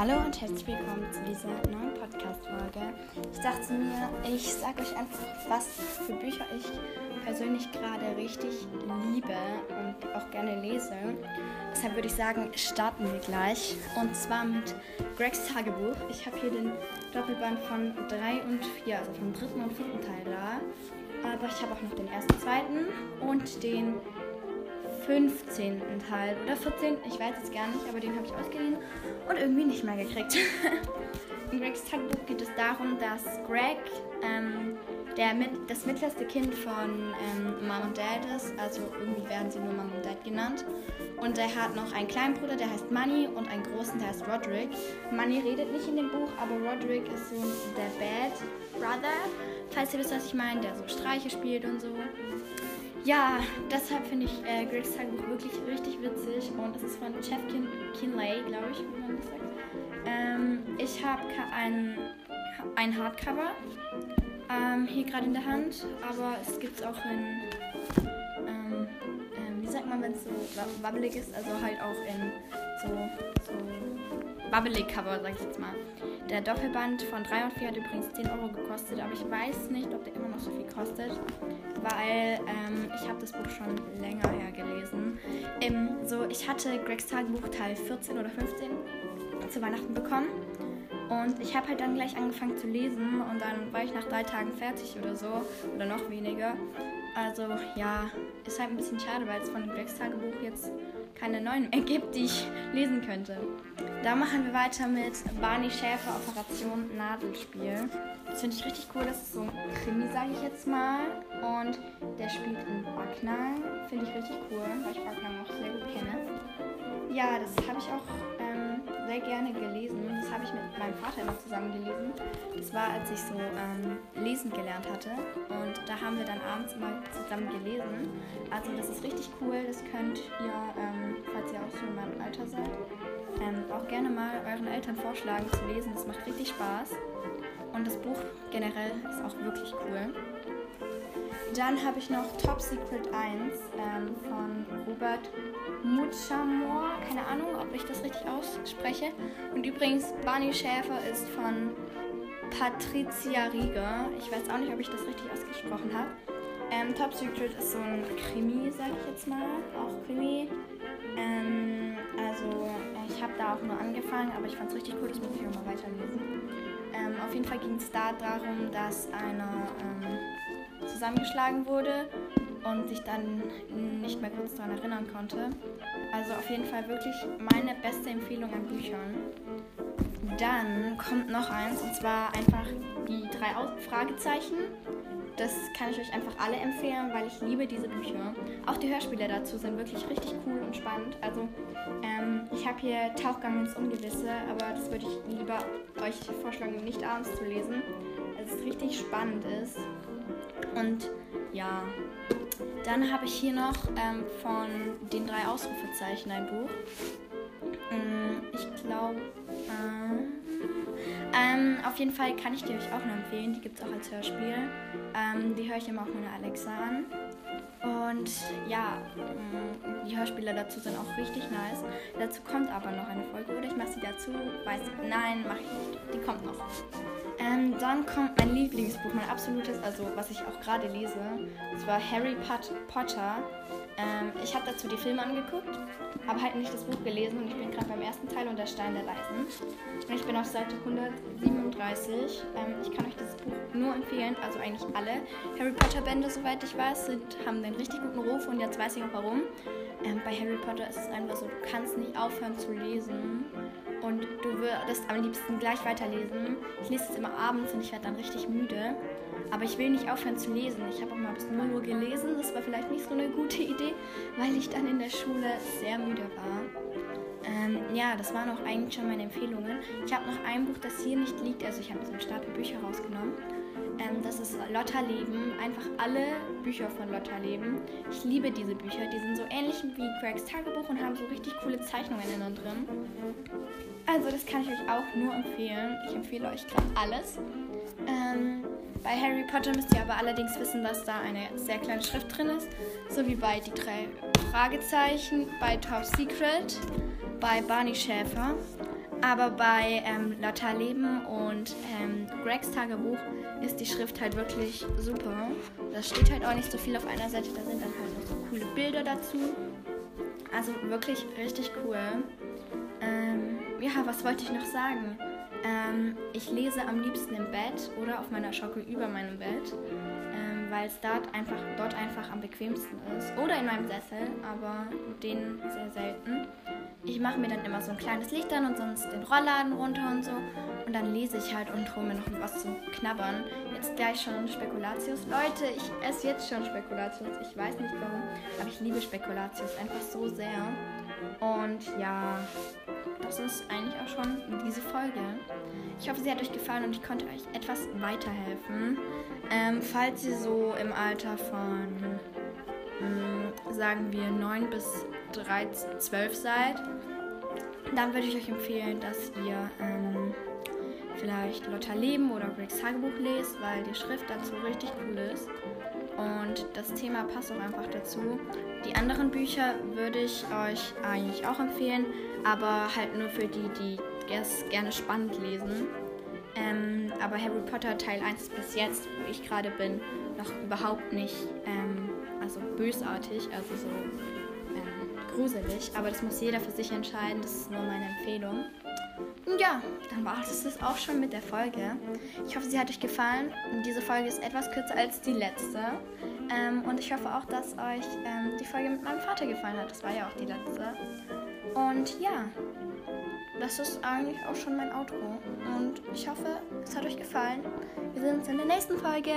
Hallo und herzlich willkommen zu dieser neuen Podcast-Folge. Ich dachte mir, ich sage euch einfach, was für Bücher ich persönlich gerade richtig liebe und auch gerne lese. Deshalb würde ich sagen, starten wir gleich. Und zwar mit Gregs Tagebuch. Ich habe hier den Doppelband von 3 und 4, also vom dritten und vierten Teil da. Aber ich habe auch noch den ersten, zweiten und den 15. Teil oder 14. Ich weiß es gar nicht, aber den habe ich ausgeliehen und irgendwie nicht mehr gekriegt. In Gregs Tagebuch geht es darum, dass Greg ähm, der das mittlerste Kind von ähm, Mom und Dad ist. Also irgendwie werden sie nur Mom und Dad genannt. Und er hat noch einen kleinen Bruder, der heißt Money und einen großen, der heißt Roderick. Money redet nicht in dem Buch, aber Roderick ist so der Bad Brother, falls ihr wisst, was ich meine, der so Streiche spielt und so. Ja, deshalb finde ich äh, Gregs Tagebuch wirklich richtig witzig und es ist von Jeff Kin Kinley, glaube ich, wie man das sagt. Ähm, ich habe ein, ein Hardcover ähm, hier gerade in der Hand, aber es gibt es auch in, ähm, ähm, wie sagt man, wenn es so wabbelig ist, also halt auch in so, so wabbelig Cover, sag ich jetzt mal. Der Doppelband von 3 und 4 hat übrigens 10 Euro gekostet, aber ich weiß nicht, ob der immer noch so viel kostet, weil ähm, ich habe das Buch schon länger her gelesen. Ähm, so, ich hatte Gregs Tagebuch Teil 14 oder 15 zu Weihnachten bekommen und ich habe halt dann gleich angefangen zu lesen und dann war ich nach drei Tagen fertig oder so oder noch weniger. Also ja, ist halt ein bisschen schade, weil es von dem Gregs Tagebuch jetzt keine neuen mehr gibt, die ich lesen könnte. Da machen wir weiter mit Barney Schäfer Operation Nadelspiel. Das finde ich richtig cool. Das ist so ein Krimi, sage ich jetzt mal. Und der spielt in Backnang. Finde ich richtig cool, weil ich Backnang auch sehr gut kenne. Ja, das habe ich auch ähm, sehr gerne gelesen. Das habe ich mit meinem Vater immer zusammen gelesen. Das war, als ich so ähm, lesen gelernt hatte. Und da haben wir dann abends immer zusammen gelesen. Also das ist richtig cool. Das könnt ihr, ähm, falls ihr auch so in meinem Alter seid, ähm, auch gerne mal euren Eltern vorschlagen zu lesen. Das macht richtig Spaß. Und das Buch generell ist auch wirklich cool. Dann habe ich noch Top Secret 1 ähm, von Robert Muchamore. Keine Ahnung, ob ich das richtig ausspreche. Und übrigens, Barney Schäfer ist von Patricia Rieger. Ich weiß auch nicht, ob ich das richtig ausgesprochen habe. Ähm, Top Secret ist so ein Krimi, sag ich jetzt mal. Auch Krimi. Ähm, also, ich habe da auch nur angefangen, aber ich fand es richtig cool, das muss ich auch mal weiterlesen. Ähm, auf jeden Fall ging es da darum, dass einer ähm, zusammengeschlagen wurde und sich dann nicht mehr kurz daran erinnern konnte. Also auf jeden Fall wirklich meine beste Empfehlung an Büchern. Dann kommt noch eins und zwar einfach die drei Fragezeichen. Das kann ich euch einfach alle empfehlen, weil ich liebe diese Bücher. Auch die Hörspiele dazu sind wirklich richtig cool und spannend. Also ähm, ich habe hier Tauchgang ins Ungewisse, aber das würde ich lieber euch vorschlagen, nicht abends zu lesen, weil es richtig spannend ist. Und ja, dann habe ich hier noch ähm, von den drei Ausrufezeichen ein Buch. Ähm, ich glaube, äh, ähm, auf jeden Fall kann ich die euch auch nur empfehlen. Die gibt es auch als Hörspiel. Ähm, die höre ich immer auf meiner Alexa an. Und ja, mm, die Hörspiele dazu sind auch richtig nice. Dazu kommt aber noch eine Folge. Oder ich mache sie dazu. Weiß Nein, mache ich nicht. Die kommt noch. Ähm, dann kommt mein Lieblingsbuch, mein absolutes, also was ich auch gerade lese. Und zwar Harry Potter. Ähm, ich habe dazu die Filme angeguckt, habe halt nicht das Buch gelesen und ich bin gerade beim ersten Teil und der Stein der Leisen. Und ich bin auf Seite 137. Ähm, ich kann euch dieses Buch nur empfehlen, also eigentlich alle Harry Potter Bände, soweit ich weiß, sind, haben einen richtig guten Ruf und jetzt weiß ich auch warum. Ähm, bei Harry Potter ist es einfach so, du kannst nicht aufhören zu lesen und du würdest am liebsten gleich weiterlesen. Ich lese es immer abends und ich werde dann richtig müde. Aber ich will nicht aufhören zu lesen. Ich habe auch mal bis 0 Uhr gelesen. Das war vielleicht nicht so eine gute Idee, weil ich dann in der Schule sehr müde war. Ähm, ja, das waren auch eigentlich schon meine Empfehlungen. Ich habe noch ein Buch, das hier nicht liegt. Also ich habe so einen Stapel Bücher rausgenommen. Ähm, das ist Lotta Leben. Einfach alle Bücher von Lotta Leben. Ich liebe diese Bücher. Die sind so ähnlich wie Craigs Tagebuch und haben so richtig coole Zeichnungen innen drin. Also das kann ich euch auch nur empfehlen. Ich empfehle euch gerade alles. Ähm, bei Harry Potter müsst ihr aber allerdings wissen, dass da eine sehr kleine Schrift drin ist. So wie bei die drei Fragezeichen, bei Top Secret, bei Barney Schäfer. Aber bei ähm, Lotta Leben und ähm, Gregs Tagebuch ist die Schrift halt wirklich super. Da steht halt auch nicht so viel auf einer Seite, da sind dann halt noch so coole Bilder dazu. Also wirklich richtig cool. Ähm, ja, was wollte ich noch sagen? Ähm, ich lese am liebsten im Bett oder auf meiner Schaukel über meinem Bett, weil es dort einfach, dort einfach am bequemsten ist. Oder in meinem Sessel, aber den sehr selten. Ich mache mir dann immer so ein kleines Licht an und sonst den Rollladen runter und so. Und dann lese ich halt und hole mir noch was zum Knabbern. Jetzt gleich schon Spekulatius. Leute, ich esse jetzt schon Spekulatius. Ich weiß nicht warum, aber ich liebe Spekulatius einfach so sehr. Und ja, das ist eigentlich auch schon diese Folge. Ich hoffe, sie hat euch gefallen und ich konnte euch etwas weiterhelfen. Ähm, falls ihr so im Alter von, mh, hm, sagen wir, 9 bis 13, 12 seid, dann würde ich euch empfehlen, dass ihr ähm, vielleicht Lotta Leben oder Gregs Tagebuch lest, weil die Schrift dazu richtig cool ist. Und das Thema passt auch einfach dazu. Die anderen Bücher würde ich euch eigentlich auch empfehlen, aber halt nur für die, die es gerne spannend lesen. Ähm, aber Harry Potter Teil 1 ist bis jetzt, wo ich gerade bin, noch überhaupt nicht ähm, also bösartig, also so ähm, gruselig. Aber das muss jeder für sich entscheiden, das ist nur meine Empfehlung. Ja, dann war es das auch schon mit der Folge. Ich hoffe, sie hat euch gefallen. Diese Folge ist etwas kürzer als die letzte. Ähm, und ich hoffe auch, dass euch ähm, die Folge mit meinem Vater gefallen hat. Das war ja auch die letzte. Und ja, das ist eigentlich auch schon mein Outro. Und ich hoffe, es hat euch gefallen. Wir sehen uns in der nächsten Folge.